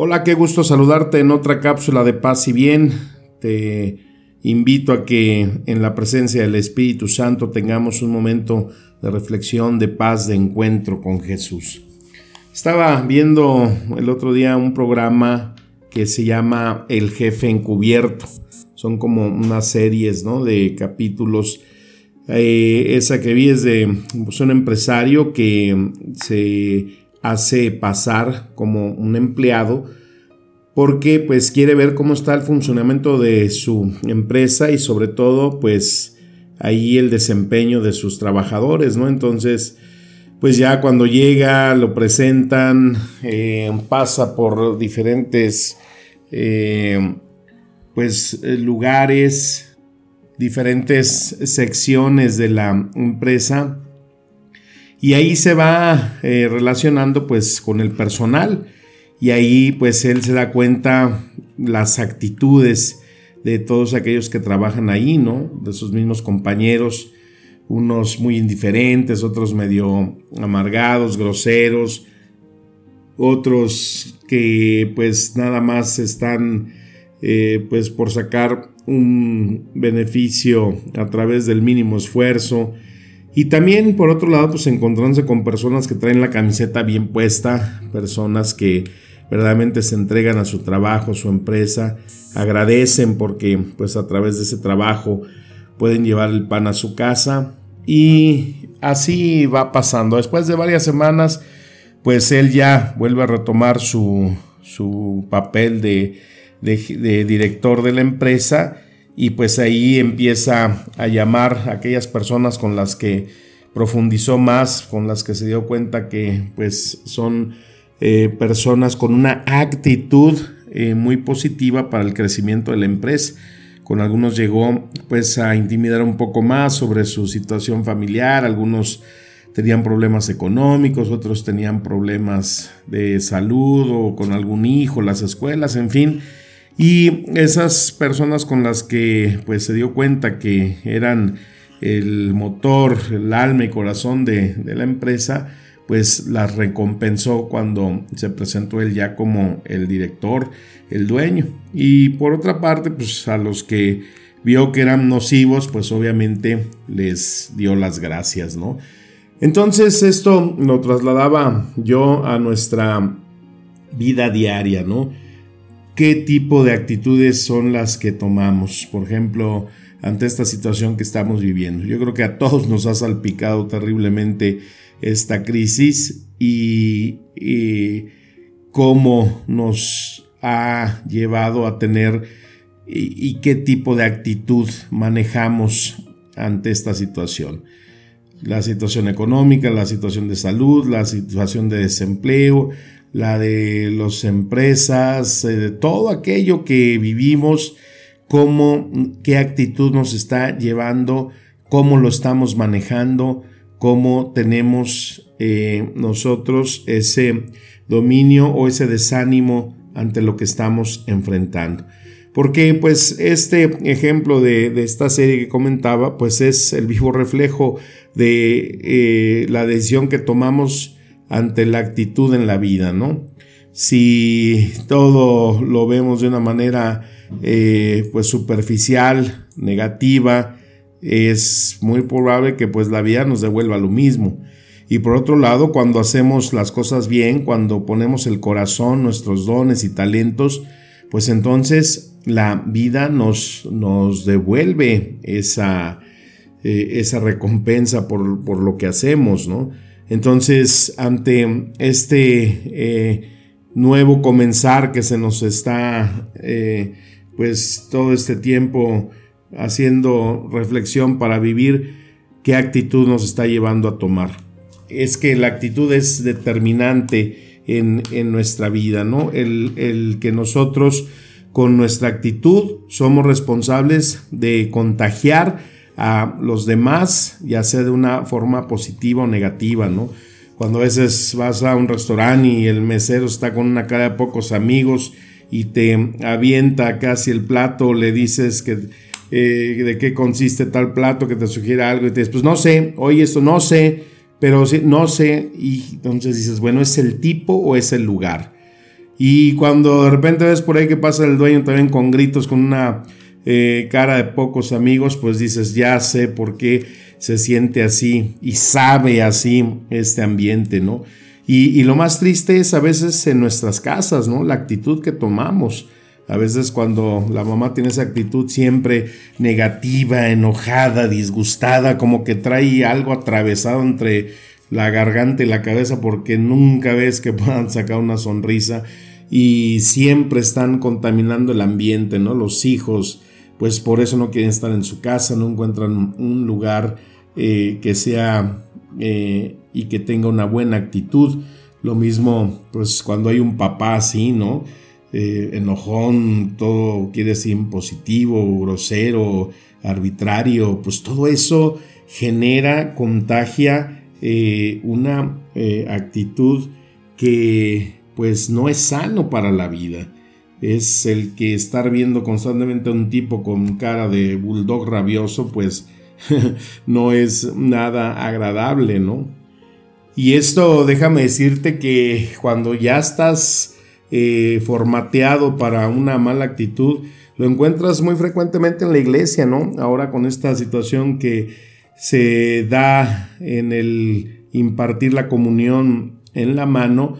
Hola, qué gusto saludarte en otra cápsula de paz y bien. Te invito a que en la presencia del Espíritu Santo tengamos un momento de reflexión, de paz, de encuentro con Jesús. Estaba viendo el otro día un programa que se llama El Jefe Encubierto. Son como unas series ¿no? de capítulos. Eh, esa que vi es de pues, un empresario que se hace pasar como un empleado porque pues quiere ver cómo está el funcionamiento de su empresa y sobre todo pues ahí el desempeño de sus trabajadores, ¿no? Entonces pues ya cuando llega lo presentan, eh, pasa por diferentes eh, pues lugares, diferentes secciones de la empresa y ahí se va eh, relacionando pues con el personal y ahí pues él se da cuenta las actitudes de todos aquellos que trabajan ahí, ¿no? De sus mismos compañeros, unos muy indiferentes, otros medio amargados, groseros, otros que pues nada más están eh, pues por sacar un beneficio a través del mínimo esfuerzo y también por otro lado pues encontrándose con personas que traen la camiseta bien puesta, personas que verdaderamente se entregan a su trabajo, su empresa, agradecen porque pues a través de ese trabajo pueden llevar el pan a su casa y así va pasando. Después de varias semanas pues él ya vuelve a retomar su, su papel de, de, director de la empresa y pues ahí empieza a llamar a aquellas personas con las que profundizó más, con las que se dio cuenta que pues son eh, personas con una actitud eh, muy positiva para el crecimiento de la empresa. Con algunos llegó pues a intimidar un poco más sobre su situación familiar, algunos tenían problemas económicos, otros tenían problemas de salud o con algún hijo, las escuelas, en fin. Y esas personas con las que pues se dio cuenta que eran el motor, el alma y corazón de, de la empresa, pues las recompensó cuando se presentó él ya como el director, el dueño. Y por otra parte, pues a los que vio que eran nocivos, pues obviamente les dio las gracias, ¿no? Entonces esto lo trasladaba yo a nuestra vida diaria, ¿no? ¿Qué tipo de actitudes son las que tomamos? Por ejemplo, ante esta situación que estamos viviendo. Yo creo que a todos nos ha salpicado terriblemente esta crisis y, cómo nos ha llevado a tener y, qué tipo de actitud manejamos ante esta situación. La situación económica, la situación de salud, la situación de desempleo, la de las empresas, eh, de todo aquello que vivimos, cómo, qué actitud nos está llevando, cómo lo estamos manejando, cómo tenemos eh, nosotros ese dominio o ese desánimo ante lo que estamos enfrentando. Porque pues este ejemplo de, esta serie que comentaba pues es el vivo reflejo de eh, la decisión que tomamos ante la actitud en la vida, ¿no? Si todo lo vemos de una manera eh, pues superficial, negativa, es muy probable que pues la vida nos devuelva lo mismo. Y por otro lado, cuando hacemos las cosas bien, cuando ponemos el corazón, nuestros dones y talentos, pues entonces la vida nos, nos devuelve esa, eh, esa recompensa por, lo que hacemos, ¿no? Entonces, ante este eh, nuevo comenzar que se nos está, eh, pues todo este tiempo haciendo reflexión para vivir qué actitud nos está llevando a tomar. Es que la actitud es determinante en, nuestra vida, ¿no? El, el que nosotros con nuestra actitud somos responsables de contagiar a los demás, ya sea de una forma positiva o negativa, ¿no? Cuando a veces vas a un restaurante y el mesero está con una cara de pocos amigos y te avienta casi el plato, le dices que eh, de qué consiste tal plato, que te sugiere algo y te dices, pues no sé, oye esto no sé, pero no sé, y entonces dices, bueno, ¿es el tipo o es el lugar? Y cuando de repente ves por ahí que pasa el dueño también con gritos, con una eh, cara de pocos amigos, pues dices, ya sé por qué se siente así y sabe así este ambiente, ¿no? Y, lo más triste es a veces en nuestras casas, ¿no? La actitud que tomamos. A veces cuando la mamá tiene esa actitud siempre negativa, enojada, disgustada, como que trae algo atravesado entre la garganta y la cabeza porque nunca ves que puedan sacar una sonrisa y siempre están contaminando el ambiente, ¿no? Los hijos, pues por eso no quieren estar en su casa, no encuentran un lugar eh, que sea eh, y que tenga una buena actitud. Lo mismo, pues cuando hay un papá así, ¿no? Eh, enojón, todo quiere decir impositivo, grosero, arbitrario, pues todo eso genera, contagia una actitud que pues no es sano para la vida es el que estar viendo constantemente a un tipo con cara de bulldog rabioso, pues no es nada agradable, ¿no? Y esto déjame decirte que cuando ya estás eh, formateado para una mala actitud, lo encuentras muy frecuentemente en la iglesia, ¿no? Ahora con esta situación que se da en el impartir la comunión en la mano,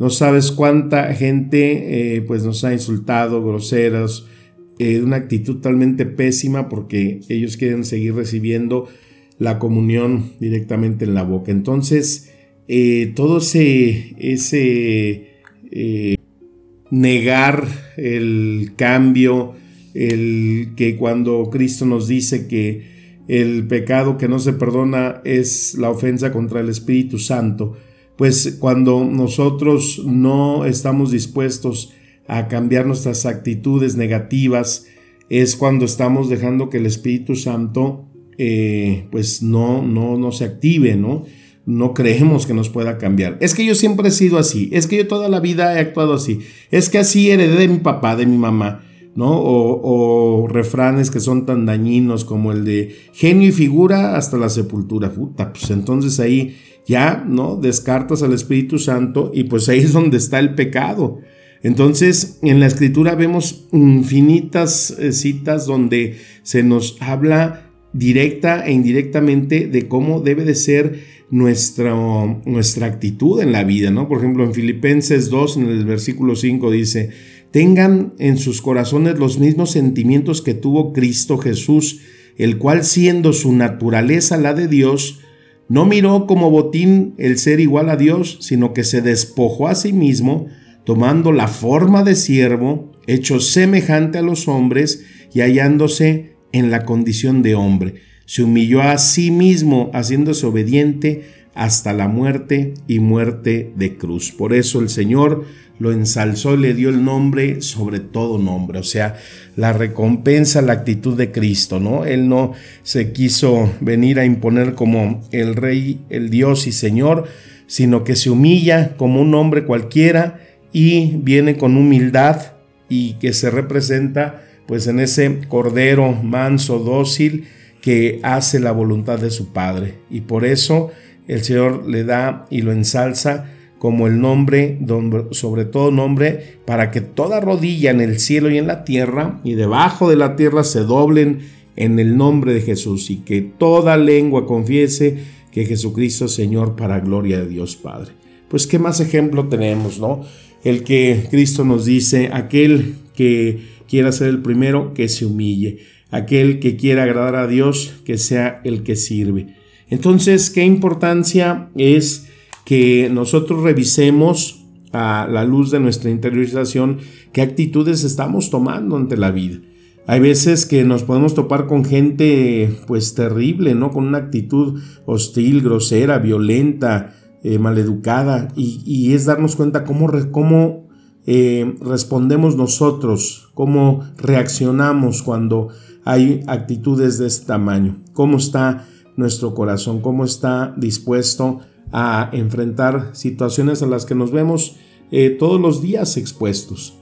no sabes cuánta gente eh, pues nos ha insultado, groseras, eh, una actitud totalmente pésima porque ellos quieren seguir recibiendo la comunión directamente en la boca. Entonces, eh, todo ese, ese negar el cambio, el que cuando Cristo nos dice que el pecado que no se perdona es la ofensa contra el Espíritu Santo, pues cuando nosotros no estamos dispuestos a cambiar nuestras actitudes negativas, es cuando estamos dejando que el Espíritu Santo eh, pues no, no, no se active, ¿no? No creemos que nos pueda cambiar. Es que yo siempre he sido así, es que yo toda la vida he actuado así, es que así heredé de mi papá, de mi mamá. ¿no? O, refranes que son tan dañinos como el de genio y figura hasta la sepultura. Puta, pues entonces ahí ya, ¿no? Descartas al Espíritu Santo y pues ahí es donde está el pecado. Entonces, en la escritura vemos infinitas eh, citas donde se nos habla directa e indirectamente de cómo debe de ser nuestra, nuestra actitud en la vida, ¿no? Por ejemplo, en Filipenses 2, en el versículo 5 dice, tengan en sus corazones los mismos sentimientos que tuvo Cristo Jesús, el cual siendo su naturaleza la de Dios, no miró como botín el ser igual a Dios, sino que se despojó a sí mismo, tomando la forma de siervo, hecho semejante a los hombres y hallándose en la condición de hombre. Se humilló a sí mismo, haciéndose obediente hasta la muerte y muerte de cruz. Por eso el Señor lo ensalzó y le dio el nombre sobre todo nombre, o sea, la recompensa, la actitud de Cristo, ¿no? Él no se quiso venir a imponer como el Rey, el Dios y Señor, sino que se humilla como un hombre cualquiera y viene con humildad y que se representa pues en ese cordero manso, dócil, que hace la voluntad de su Padre. Y por eso el Señor le da y lo ensalza como el nombre, sobre todo nombre, para que toda rodilla en el cielo y en la tierra y debajo de la tierra se doblen en el nombre de Jesús y que toda lengua confiese que Jesucristo es Señor para gloria de Dios Padre. Pues qué más ejemplo tenemos, ¿no? El que Cristo nos dice, aquel que quiera ser el primero, que se humille, aquel que quiera agradar a Dios, que sea el que sirve. Entonces, ¿qué importancia es que nosotros revisemos a la luz de nuestra interiorización qué actitudes estamos tomando ante la vida. Hay veces que nos podemos topar con gente pues terrible, ¿no? Con una actitud hostil, grosera, violenta, eh, maleducada y, es darnos cuenta cómo, cómo eh, respondemos nosotros, cómo reaccionamos cuando hay actitudes de este tamaño, cómo está nuestro corazón, cómo está dispuesto a enfrentar situaciones a las que nos vemos eh, todos los días expuestos.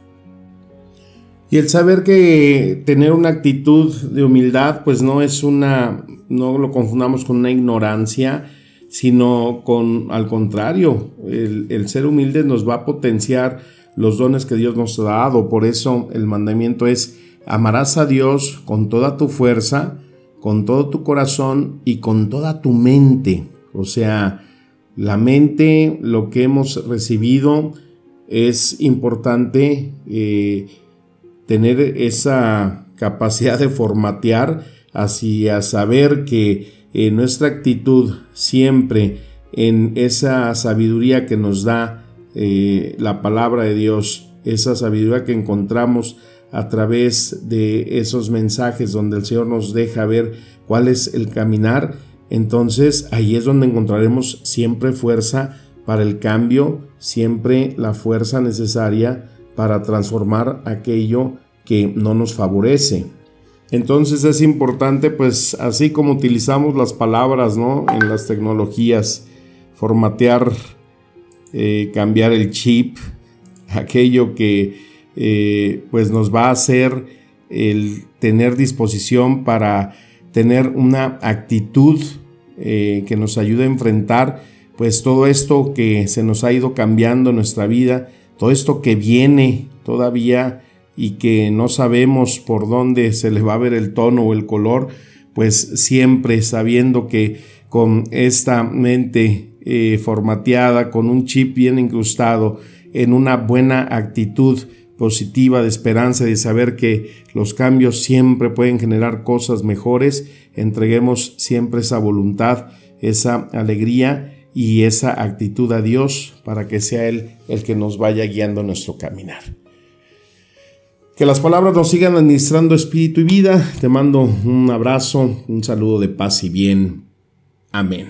Y el saber que tener una actitud de humildad, pues no es una, no lo confundamos con una ignorancia, sino con, al contrario, el, el ser humilde nos va a potenciar los dones que Dios nos ha dado. Por eso el mandamiento es, amarás a Dios con toda tu fuerza, con todo tu corazón y con toda tu mente. O sea, la mente, lo que hemos recibido, es importante eh, tener esa capacidad de formatear hacia saber que eh, nuestra actitud siempre en esa sabiduría que nos da eh, la palabra de Dios, esa sabiduría que encontramos a través de esos mensajes donde el Señor nos deja ver cuál es el caminar, entonces ahí es donde encontraremos siempre fuerza para el cambio, siempre la fuerza necesaria para transformar aquello que no nos favorece. Entonces es importante, pues así como utilizamos las palabras, ¿no? En las tecnologías, formatear, eh, cambiar el chip, aquello que eh, pues nos va a hacer el tener disposición para tener una actitud eh, que nos ayude a enfrentar pues todo esto que se nos ha ido cambiando en nuestra vida, todo esto que viene todavía y que no sabemos por dónde se le va a ver el tono o el color, pues siempre sabiendo que con esta mente eh, formateada, con un chip bien incrustado, en una buena actitud, positiva, de esperanza, de saber que los cambios siempre pueden generar cosas mejores, entreguemos siempre esa voluntad, esa alegría y esa actitud a Dios para que sea Él el que nos vaya guiando nuestro caminar. Que las palabras nos sigan administrando espíritu y vida. Te mando un abrazo, un saludo de paz y bien. Amén.